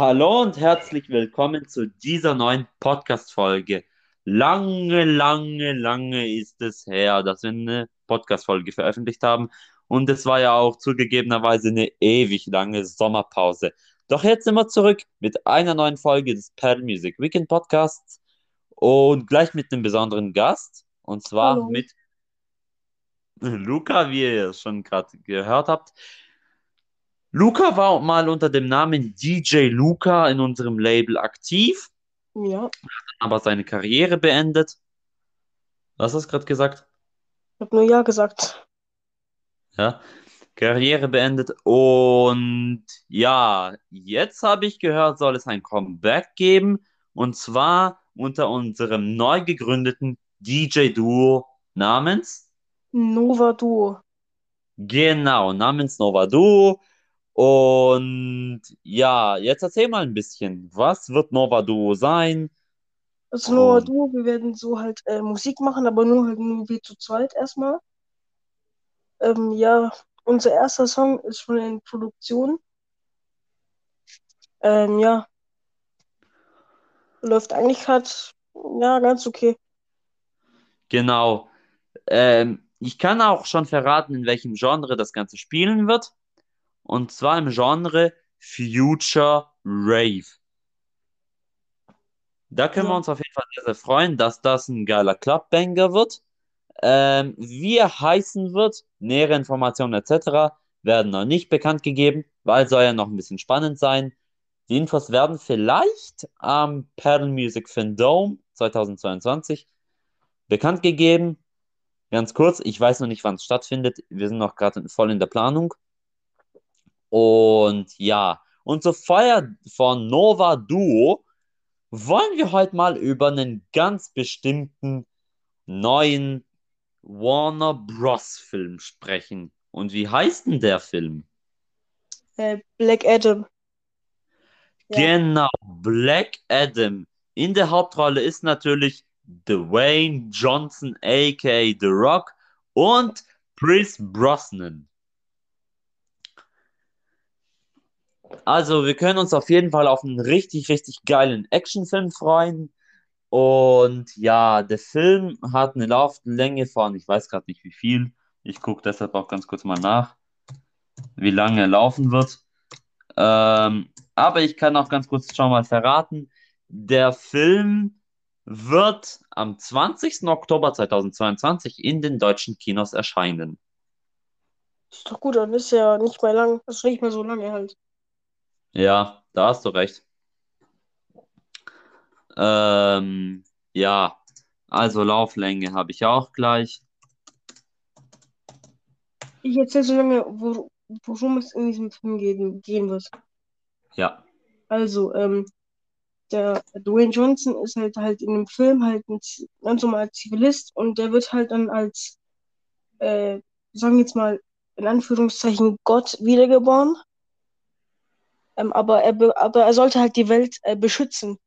Hallo und herzlich willkommen zu dieser neuen Podcast-Folge. Lange, lange, lange ist es her, dass wir eine Podcast-Folge veröffentlicht haben. Und es war ja auch zugegebenerweise eine ewig lange Sommerpause. Doch jetzt sind wir zurück mit einer neuen Folge des Pedal Music Weekend Podcasts und gleich mit einem besonderen Gast. Und zwar Hallo. mit Luca, wie ihr schon gerade gehört habt. Luca war mal unter dem Namen DJ Luca in unserem Label aktiv, Ja, aber seine Karriere beendet. Was hast du gerade gesagt? ich habe nur Ja gesagt. Ja, Karriere beendet. Und ja, jetzt habe ich gehört, soll es ein Comeback geben. Und zwar unter unserem neu gegründeten DJ-Duo namens, Nova Duo. genau, namens Nova Duo. Und ja, jetzt erzähl mal ein bisschen. Was wird Nova Duo sein? Also Nova Und Duo, wir werden so halt äh, Musik machen, aber nur halt nur wir zu zweit erstmal. Ähm, ja, unser erster Song ist schon in Produktion. Ähm, ja, läuft eigentlich gerade, ja, ganz okay. genau. Ähm, ich kann auch schon verraten, in welchem Genre das Ganze spielen wird. Und zwar im Genre Future Rave. Da können wir Ja, uns auf jeden Fall sehr, sehr freuen, dass das ein geiler Clubbanger wird. Ähm, wie er heißen wird, nähere Informationen etc. werden noch nicht bekannt gegeben, weil soll ja noch ein bisschen spannend sein. Die Infos werden vielleicht am Paddle Music Fandom 2022 bekannt gegeben. Ganz kurz, ich weiß noch nicht, wann es stattfindet. Wir sind noch gerade voll in der Planung. Und ja, und zur Feier von Nova Duo wollen wir heute mal über einen ganz bestimmten neuen Warner Bros. Film sprechen. Und wie heißt denn der Film? äh, Black Adam. Genau, Black Adam. In der Hauptrolle ist natürlich Dwayne Johnson, aka The Rock, und Chris Brosnan. Also, wir können uns auf jeden Fall auf einen richtig, richtig geilen Actionfilm freuen. Und ja, der Film hat eine Lauflänge von, ich weiß gerade nicht wie viel. Ich gucke deshalb auch ganz kurz mal nach, wie lange er laufen wird. Ähm, aber ich kann auch ganz kurz schon mal verraten, der Film wird am 20. Oktober 2022 in den deutschen Kinos erscheinen. ist doch gut, dann ist ja nicht mehr lang, ist nicht mehr so lange halt. Ja, da hast du recht. Ähm, ja, also Lauflänge habe ich auch gleich. Ich erzähle so lange, wo, worum es in diesem Film gehen, gehen wird. Ja, Also, ähm, der Dwayne Johnson ist halt halt in dem Film halt ein ganz normaler Zivilist und der wird halt dann als, äh, sagen wir jetzt mal, in Anführungszeichen Gott wiedergeboren. Ähm, aber er, be- aber er sollte halt die Welt äh, beschützen.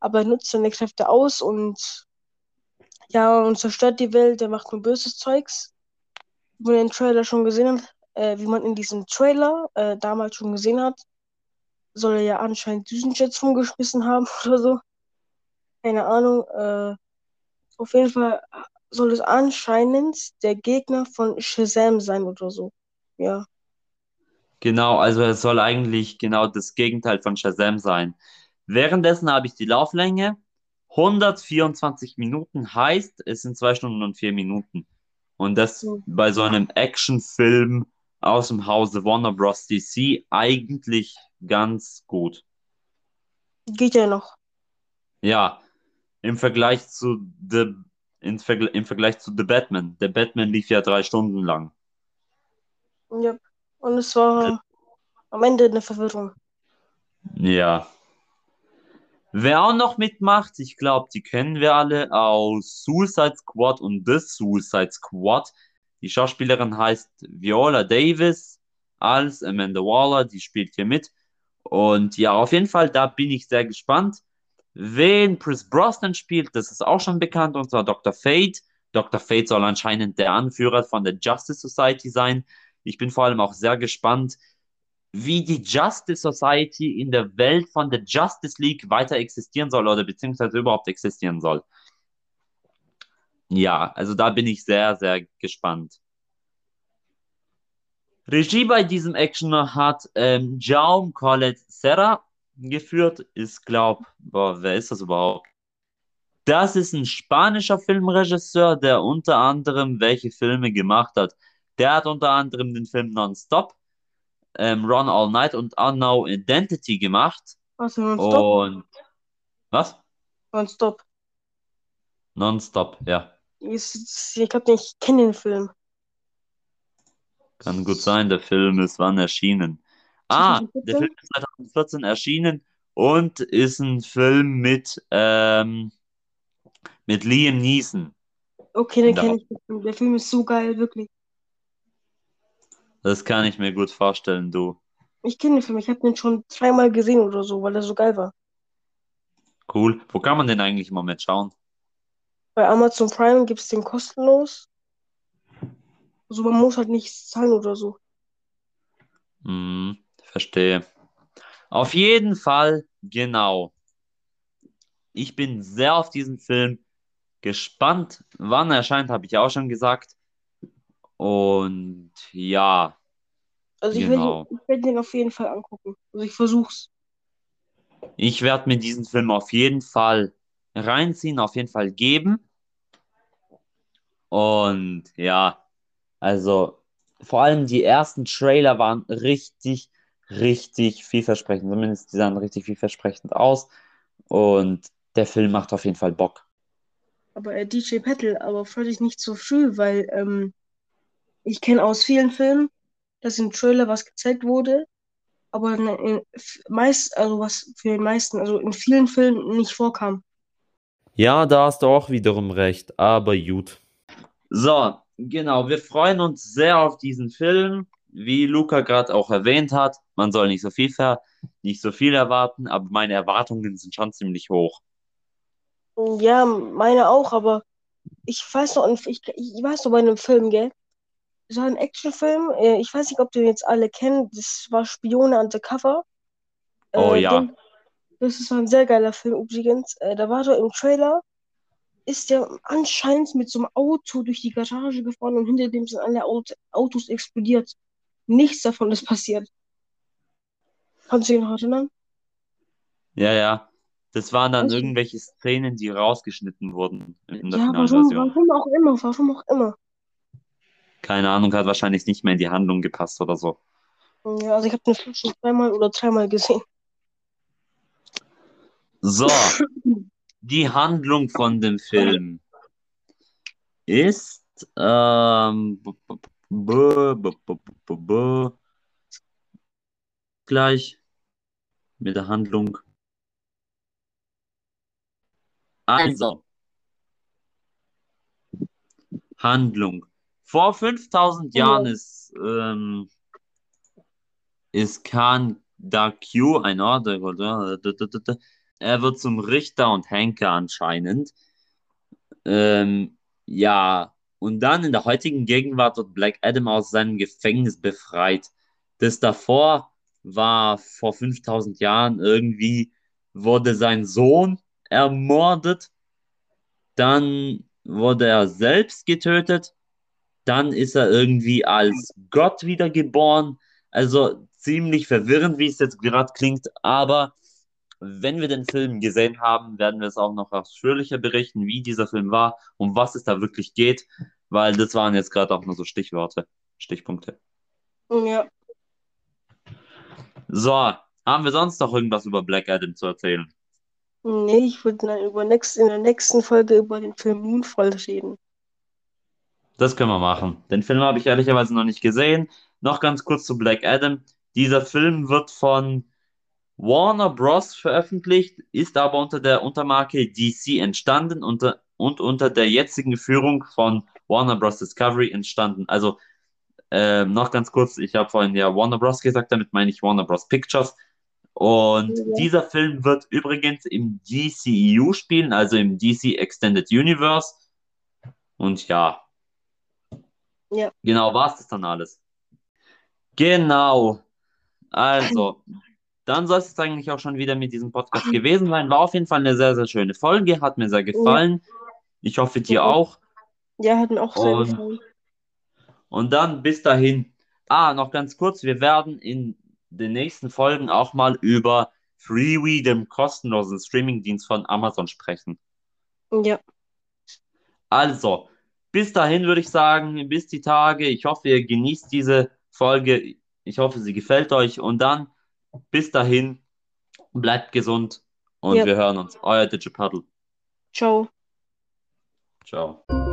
Aber er nutzt seine Kräfte aus und ja, und zerstört die Welt, der macht nur böses Zeugs. Wie man den Trailer schon gesehen hat, äh, wie man in diesem Trailer äh, damals schon gesehen hat, soll er ja anscheinend Düsenjets rumgeschmissen haben oder so. Keine Ahnung. Äh, auf jeden Fall soll es anscheinend der Gegner von Shazam sein oder so. Ja. Genau, also es soll eigentlich genau das Gegenteil von Shazam sein. Währenddessen habe ich die Lauflänge. 124 Minuten heißt, es sind 2 Stunden und 4 Minuten. Und das bei so einem Actionfilm aus dem Hause Warner Bros. DC eigentlich ganz gut. Geht ja noch. Ja, im Vergleich zu The, im, Vergl im Vergleich zu The Batman. Der Batman lief ja drei Stunden lang. Ja. Und es war am Ende eine Verwirrung. Ja. Wer auch noch mitmacht, ich glaube, die kennen wir alle aus Suicide Squad und The Suicide Squad. Die Schauspielerin heißt Viola Davis als Amanda Waller, die spielt hier mit. Und ja, auf jeden Fall, da bin ich sehr gespannt. Wen Chris Brosnan spielt, das ist auch schon bekannt, und zwar Dr. Fate. Dr. Fate soll anscheinend der Anführer von der Justice Society sein. Ich bin vor allem auch sehr gespannt, wie die Justice Society in der Welt von der Justice League weiter existieren soll oder beziehungsweise überhaupt existieren soll. Ja, also da bin ich sehr, sehr gespannt. Regie bei diesem Actioner hat ähm, Jaume Colette Serra geführt. Ist, glaub, boah, wer ist das überhaupt? Das ist ein spanischer Filmregisseur, der unter anderem welche Filme gemacht hat. Der hat unter anderem den Film Nonstop, ähm, Run All Night und Unknown Identity gemacht. Was Nonstop? Und was? Nonstop. Nonstop, ja. Ich, ich glaube, ich kenne den Film. Kann gut sein, der Film ist wann erschienen. Ah, der Film ist 2014 erschienen und ist ein Film mit, ähm, mit Liam Neeson. Okay, den Da- kenne ich. den Film. Der Film ist so geil, wirklich. Das kann ich mir gut vorstellen, du. Ich kenne den Film. Ich habe den schon dreimal gesehen oder so, weil er so geil war. Cool. Wo kann man den eigentlich im Moment schauen? Bei Amazon Prime gibt es den kostenlos. Also man muss halt nichts zahlen oder so. Hm, verstehe. Auf jeden Fall, genau. Ich bin sehr auf diesen Film gespannt. Wann er erscheint, habe ich auch schon gesagt. Und ja, Also ich Genau. werde werd den auf jeden Fall angucken. Also ich versuch's. ich werde mir diesen Film auf jeden Fall reinziehen, auf jeden Fall geben. Und ja, also vor allem die ersten Trailer waren richtig, richtig vielversprechend. Zumindest die sahen richtig vielversprechend aus. Und der Film macht auf jeden Fall Bock. Aber äh, DJ Petal, aber freu dich nicht so früh, weil ähm, ich kenne aus vielen Filmen, dass im Trailer was gezeigt wurde, aber in, in, meist, also was für den meisten, also in vielen Filmen nicht vorkam. Ja, da hast du auch wiederum recht, aber gut. So, genau, wir freuen uns sehr auf diesen Film. Wie Luca gerade auch erwähnt hat, man soll nicht so viel ver nicht so viel erwarten, aber meine Erwartungen sind schon ziemlich hoch. Ja, meine auch, aber ich weiß noch, ich, ich weiß noch bei einem Film, gell? Das war ein Actionfilm. äh, Ich weiß nicht, ob du den jetzt alle kennt. Das war Spione Undercover. Oh Äh, ja. den, das ist ein sehr geiler Film übrigens. Äh, Da war doch im Trailer, ist der anscheinend mit so einem Auto durch die Garage gefahren und hinter dem sind alle Aut Autos explodiert. Nichts davon ist passiert. Kannst du dich noch erinnern? Ja, ja. Das waren dann Weißt du- irgendwelche Szenen, die rausgeschnitten wurden in der Ja, warum, warum auch immer, warum auch immer. Keine Ahnung, hat wahrscheinlich nicht mehr in die Handlung gepasst oder so. Ja, also ich habe den Film schon zweimal oder dreimal gesehen. So, die Handlung von dem Film ist ähm, gleich mit der Handlung. Also, Handlung. Vor 5000 Jahren ist, ähm, ist Khan Dakyu ein Ort, er wird zum Richter und Henker anscheinend. Ähm, ja, und dann in der heutigen Gegenwart wird Black Adam aus seinem Gefängnis befreit. Das davor war vor 5000 Jahren irgendwie, wurde sein Sohn ermordet, dann wurde er selbst getötet, dann ist er irgendwie als Gott wiedergeboren. Also ziemlich verwirrend, wie es jetzt gerade klingt, aber wenn wir den Film gesehen haben, werden wir es auch noch ausführlicher berichten, wie dieser Film war, um was es da wirklich geht, weil das waren jetzt gerade auch nur so Stichworte, Stichpunkte. Ja, So, haben wir sonst noch irgendwas über Black Adam zu erzählen? nee, ich würde dann über nächst, in der nächsten Folge über den Film Moonfall reden. Das können wir machen. Den Film habe ich ehrlicherweise noch nicht gesehen. Noch ganz kurz zu Black Adam. Dieser Film wird von Warner Bros. veröffentlicht, ist aber unter der Untermarke DC entstanden unter, und unter der jetzigen Führung von Warner Bros. Discovery entstanden. Also ähm, noch ganz kurz, ich habe vorhin ja Warner Bros. gesagt, damit meine ich Warner Bros. Pictures. Und Ja. dieser Film wird übrigens im DCEU spielen, also im DC Extended Universe. Und ja. Ja. Genau, war es das dann alles. Genau. Also, dann soll es eigentlich auch schon wieder mit diesem Podcast gewesen sein. War auf jeden Fall eine sehr, sehr schöne Folge. Hat mir sehr gefallen. Ich hoffe, dir auch. Ja, hat mir auch sehr Und- gefallen. Und dann bis dahin. Ah, noch ganz kurz. Wir werden in den nächsten Folgen auch mal über Freewee, dem kostenlosen Streamingdienst von Amazon, sprechen. Ja, Also, bis dahin würde ich sagen, bis die Tage. Ich hoffe, ihr genießt diese Folge. Ich hoffe, sie gefällt euch. Und dann bis dahin, bleibt gesund und Ja. wir hören uns. Euer Digipaddle. ciao. Ciao.